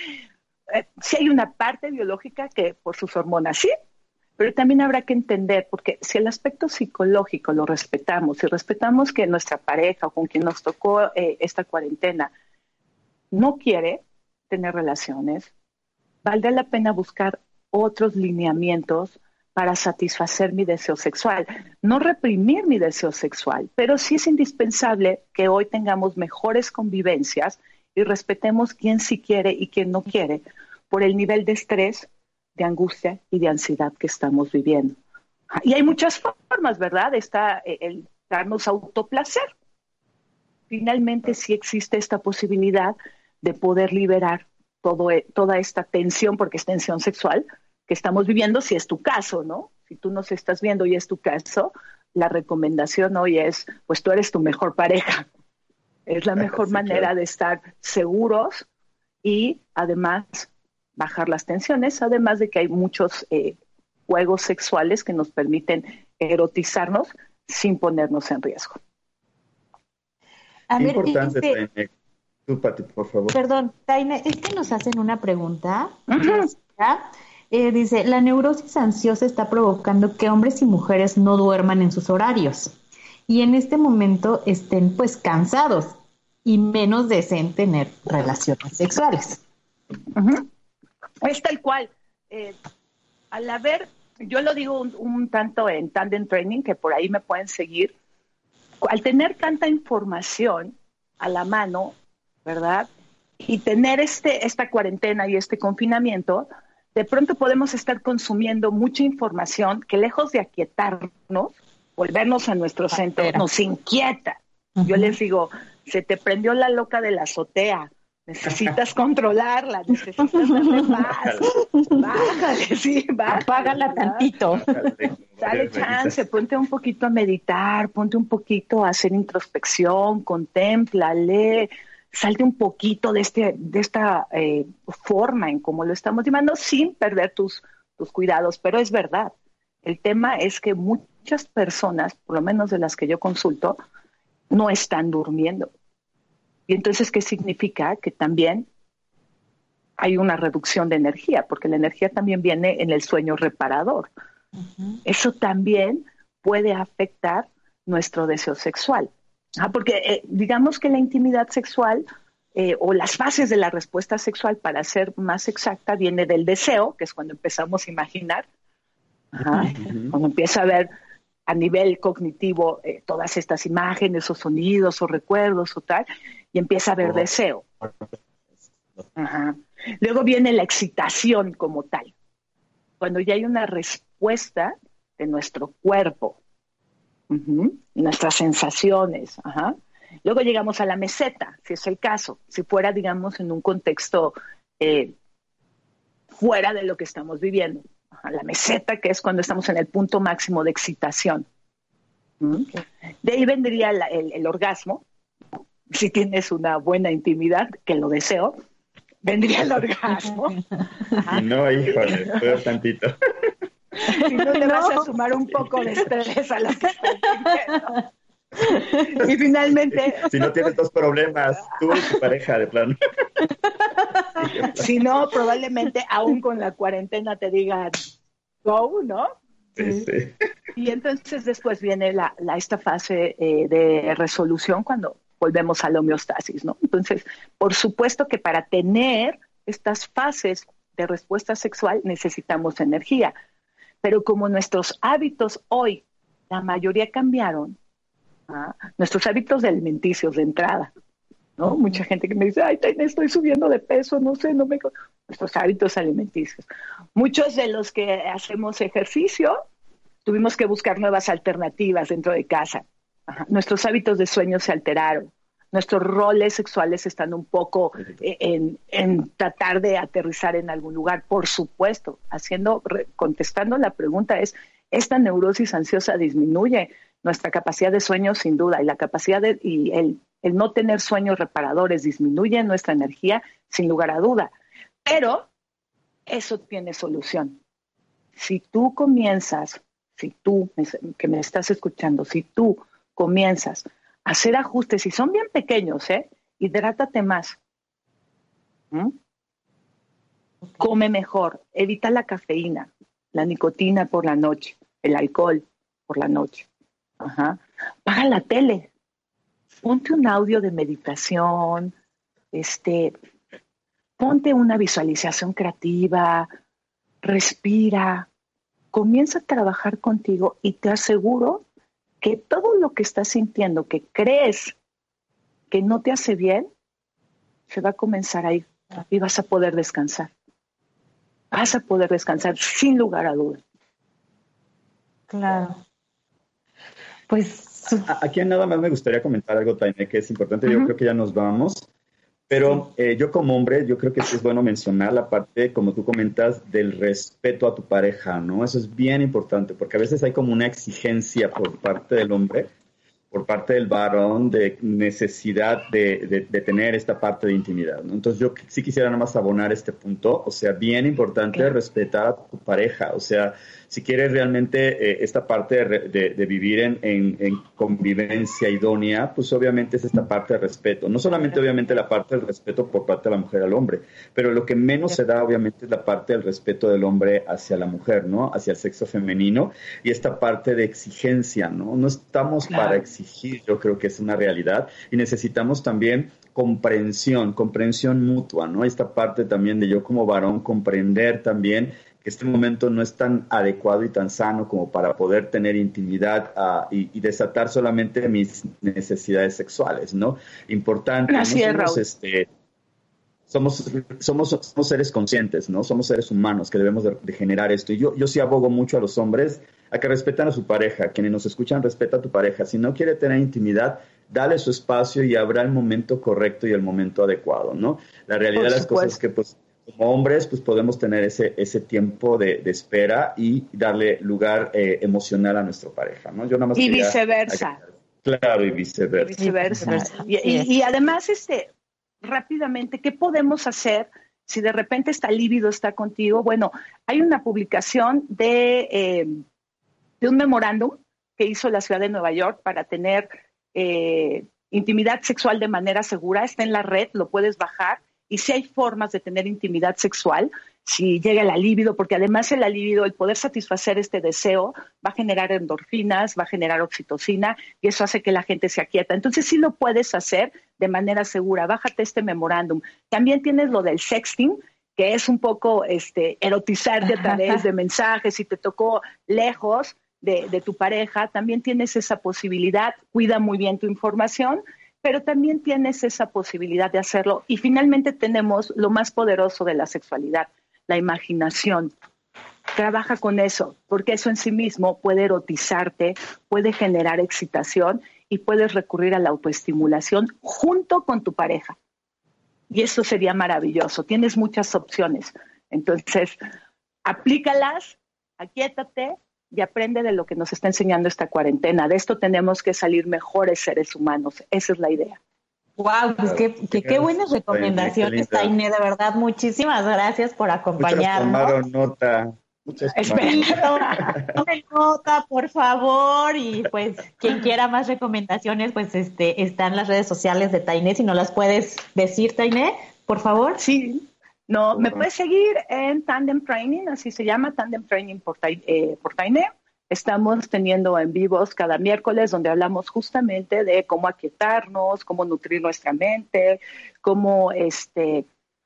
Eh, sí hay una parte biológica que por sus hormonas sí, Pero también habrá que entender, porque si el aspecto psicológico lo respetamos, si respetamos que nuestra pareja o con quien nos tocó eh, esta cuarentena no quiere tener relaciones, valdría la pena buscar otros lineamientos para satisfacer mi deseo sexual. No reprimir mi deseo sexual, pero sí es indispensable que hoy tengamos mejores convivencias y respetemos quién sí quiere y quién no quiere por el nivel de estrés, de angustia y de ansiedad que estamos viviendo. Y hay muchas formas, ¿verdad? Está eh, el darnos autoplacer. Finalmente sí existe esta posibilidad de poder liberar todo, e, toda esta tensión, porque es tensión sexual, que estamos viviendo, si es tu caso, ¿no? Si tú nos estás viendo y es tu caso, la recomendación hoy es, pues tú eres tu mejor pareja. Es la mejor manera de estar seguros y además bajar las tensiones, además de que hay muchos eh, juegos sexuales que nos permiten erotizarnos sin ponernos en riesgo. A Importante, este, Tú, Pati, por favor. Perdón, Taine, es que nos hacen una pregunta. Eh, dice, la neurosis ansiosa está provocando que hombres y mujeres no duerman en sus horarios y en este momento estén pues cansados y menos desean tener relaciones sexuales. Es tal cual. Eh, al haber, yo lo digo un, tanto en Tandem Training, que por ahí me pueden seguir, al tener tanta información a la mano, ¿verdad? Y tener este, esta cuarentena y este confinamiento, de pronto podemos estar consumiendo mucha información que lejos de aquietarnos, volvernos a nuestro centro, nos inquieta. Yo les digo, se te prendió la loca de la azotea, necesitas controlarla, necesitas darle paz. Bájale, sí, bájale. Apágala tantito. Dale chance, ponte un poquito a meditar, ponte un poquito a hacer introspección, contempla, lee, salte un poquito de, este, de esta eh, forma en cómo lo estamos llevando sin perder tus, tus cuidados. Pero es verdad, el tema es que muchas personas, por lo menos de las que yo consulto, no están durmiendo. Y entonces, ¿qué significa? Que también hay una reducción de energía, porque la energía también viene en el sueño reparador. Eso también puede afectar nuestro deseo sexual. Ah, porque eh, digamos que la intimidad sexual eh, o las fases de la respuesta sexual, para ser más exacta, viene del deseo, que es cuando empezamos a imaginar, cuando empieza a ver a nivel cognitivo eh, todas estas imágenes o sonidos o recuerdos o tal, y empieza a haber oh. deseo. Luego viene la excitación como tal, cuando ya hay una respuesta de nuestro cuerpo nuestras sensaciones. Luego llegamos a la meseta, si es el caso, si fuera, digamos, en un contexto eh, fuera de lo que estamos viviendo. La meseta, que es cuando estamos en el punto máximo de excitación. De ahí vendría el, orgasmo, si tienes una buena intimidad, que lo deseo, vendría el orgasmo. No, híjole, puedo tantito. Si no le vas a sumar un poco de estrés a lo que estás Y finalmente. Si no tienes dos problemas, tú y tu pareja de plano. Si no, probablemente aún con la cuarentena te digan go, ¿no? Sí, sí. Y entonces después viene la, esta fase eh, de resolución cuando volvemos a la homeostasis, ¿no? Entonces, por supuesto que para tener estas fases de respuesta sexual necesitamos energía. Pero como nuestros hábitos hoy, la mayoría cambiaron, ¿ah? nuestros hábitos de alimenticios de entrada, ¿no? Mucha gente que me dice, ay, estoy subiendo de peso, no sé, no me... Nuestros hábitos alimenticios. Muchos de los que hacemos ejercicio tuvimos que buscar nuevas alternativas dentro de casa. Nuestros hábitos de sueño se alteraron nuestros roles sexuales están un poco eh, en, tratar de aterrizar en algún lugar, por supuesto, haciendo, contestando la pregunta es, esta neurosis ansiosa disminuye nuestra capacidad de sueño sin duda y la capacidad de, y el, el no tener sueños reparadores disminuye nuestra energía sin lugar a duda, pero eso tiene solución. Si tú comienzas, si tú que me estás escuchando, si tú comienzas hacer ajustes, y son bien pequeños, ¿eh? Hidrátate más. ¿Mm? Come mejor, evita la cafeína. la nicotina por la noche, el alcohol por la noche. Ajá. Paga la tele, ponte un audio de meditación, este, ponte una visualización creativa, respira, comienza a trabajar contigo y te aseguro que todo lo que estás sintiendo, que crees que no te hace bien, se va a comenzar a ir y vas a poder descansar. Vas a poder descansar sin lugar a dudas. Claro. Pues Aquí nada más me gustaría comentar algo, Taime, que es importante. Yo creo que ya nos vamos. Pero eh, yo como hombre, yo creo que sí es bueno mencionar la parte, como tú comentas, del respeto a tu pareja, ¿no? Eso es bien importante, porque a veces hay como una exigencia por parte del hombre por parte del varón de necesidad de, de, tener esta parte de intimidad. ¿no? Entonces yo sí quisiera nada más abonar este punto, o sea, bien importante respetar a tu pareja, o sea, si quieres realmente eh, esta parte de, vivir en, en, convivencia idónea, pues obviamente es esta parte de respeto, no solamente obviamente la parte del respeto por parte de la mujer al hombre, pero lo que menos se da obviamente es la parte del respeto del hombre hacia la mujer, ¿no? Hacia el sexo femenino y esta parte de exigencia, ¿no? No estamos para exigir exigir, yo creo que es una realidad y necesitamos también comprensión, comprensión mutua, ¿no? Esta parte también de yo como varón comprender también que este momento no es tan adecuado y tan sano como para poder tener intimidad ah, y, desatar solamente mis necesidades sexuales, ¿no? Importante. Así este, somos, somos, somos, seres conscientes, ¿no? Somos seres humanos que debemos de, generar esto. Y yo, yo sí abogo mucho a los hombres a que respetan a su pareja. Quienes nos escuchan, respeta a tu pareja. Si no quiere tener intimidad, dale su espacio y habrá el momento correcto y el momento adecuado, ¿no? La realidad de las cosas es que, pues, como hombres, pues podemos tener ese, ese tiempo de, espera y darle lugar eh, emocional a nuestra pareja, ¿no? Yo nada más y viceversa. Claro, y viceversa. viceversa. Y, y, además, este, rápidamente, ¿qué podemos hacer si de repente está lívido está contigo? Bueno, hay una publicación de eh, de un memorándum que hizo la ciudad de Nueva York para tener eh, intimidad sexual de manera segura. Está en la red, lo puedes bajar. Y si hay formas de tener intimidad sexual, si llega el alivio, porque además el alivio, el poder satisfacer este deseo, va a generar endorfinas, va a generar oxitocina y eso hace que la gente se aquieta. Entonces sí lo puedes hacer de manera segura. Bájate este memorándum. También tienes lo del sexting, que es un poco este, erotizarte a través de mensajes. Si te tocó lejos, de, tu pareja, también tienes esa posibilidad, cuida muy bien tu información, pero también tienes esa posibilidad de hacerlo. Y finalmente tenemos lo más poderoso de la sexualidad, la imaginación. Trabaja con eso, porque eso en sí mismo puede erotizarte, puede generar excitación y puedes recurrir a la autoestimulación junto con tu pareja. Y eso sería maravilloso. Tienes muchas opciones. Entonces, aplícalas, aquíétate y aprende de lo que nos está enseñando esta cuarentena. De esto tenemos que salir mejores seres humanos. Esa es la idea. Wow, pues qué, qué, buenas recomendaciones, Taine, de verdad. Muchísimas gracias por acompañarnos. Muchas tomaron nota. Muchas tomen nota, por favor. Y pues, quien quiera más recomendaciones, pues este, están las redes sociales de Taine. Si no las puedes decir, Taine, por favor. Sí, no, me puedes seguir en Tandem Training, así se llama, Tandem Training por, eh, por. Estamos teniendo en vivos cada miércoles donde hablamos justamente de cómo aquietarnos, cómo nutrir nuestra mente, cómo este,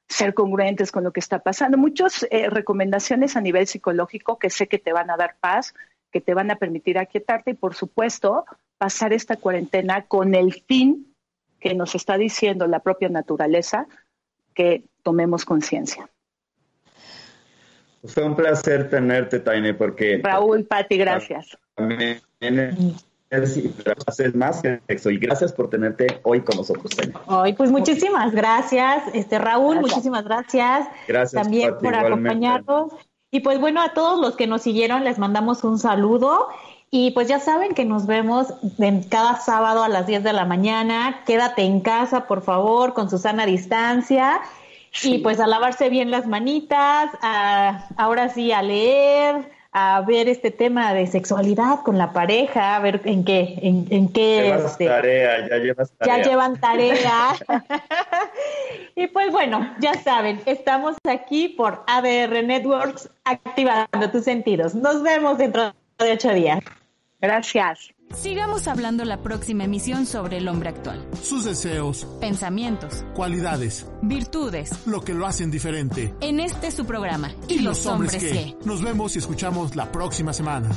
ser congruentes con lo que está pasando. Muchas eh, recomendaciones a nivel psicológico que sé que te van a dar paz, que te van a permitir aquietarte y, por supuesto, pasar esta cuarentena con el fin que nos está diciendo la propia naturaleza, que tomemos conciencia. Fue un placer tenerte, Taine, porque... Raúl, Pati, gracias. Es más que sexo y gracias por tenerte hoy con nosotros. Taine. Hoy, pues muchísimas gracias, este Raúl, muchísimas gracias. Gracias también por acompañarnos. Y pues bueno, a todos los que nos siguieron les mandamos un saludo y pues ya saben que nos vemos en cada sábado a las 10 de la mañana. Quédate en casa, por favor, con Susana distancia y pues a lavarse bien las manitas, a, ahora sí a leer, a ver este tema de sexualidad con la pareja, a ver en qué, en, qué este, tarea, ya llevas tarea. Ya llevan tarea. y pues bueno, ya saben, estamos aquí por ADR Networks activando tus sentidos. Nos vemos dentro de ocho días. Gracias. Sigamos hablando la próxima emisión sobre el hombre actual. Sus deseos, pensamientos, cualidades, virtudes, lo que lo hacen diferente. En este su programa. ¿Y, los, hombres, qué? Nos vemos y escuchamos la próxima semana.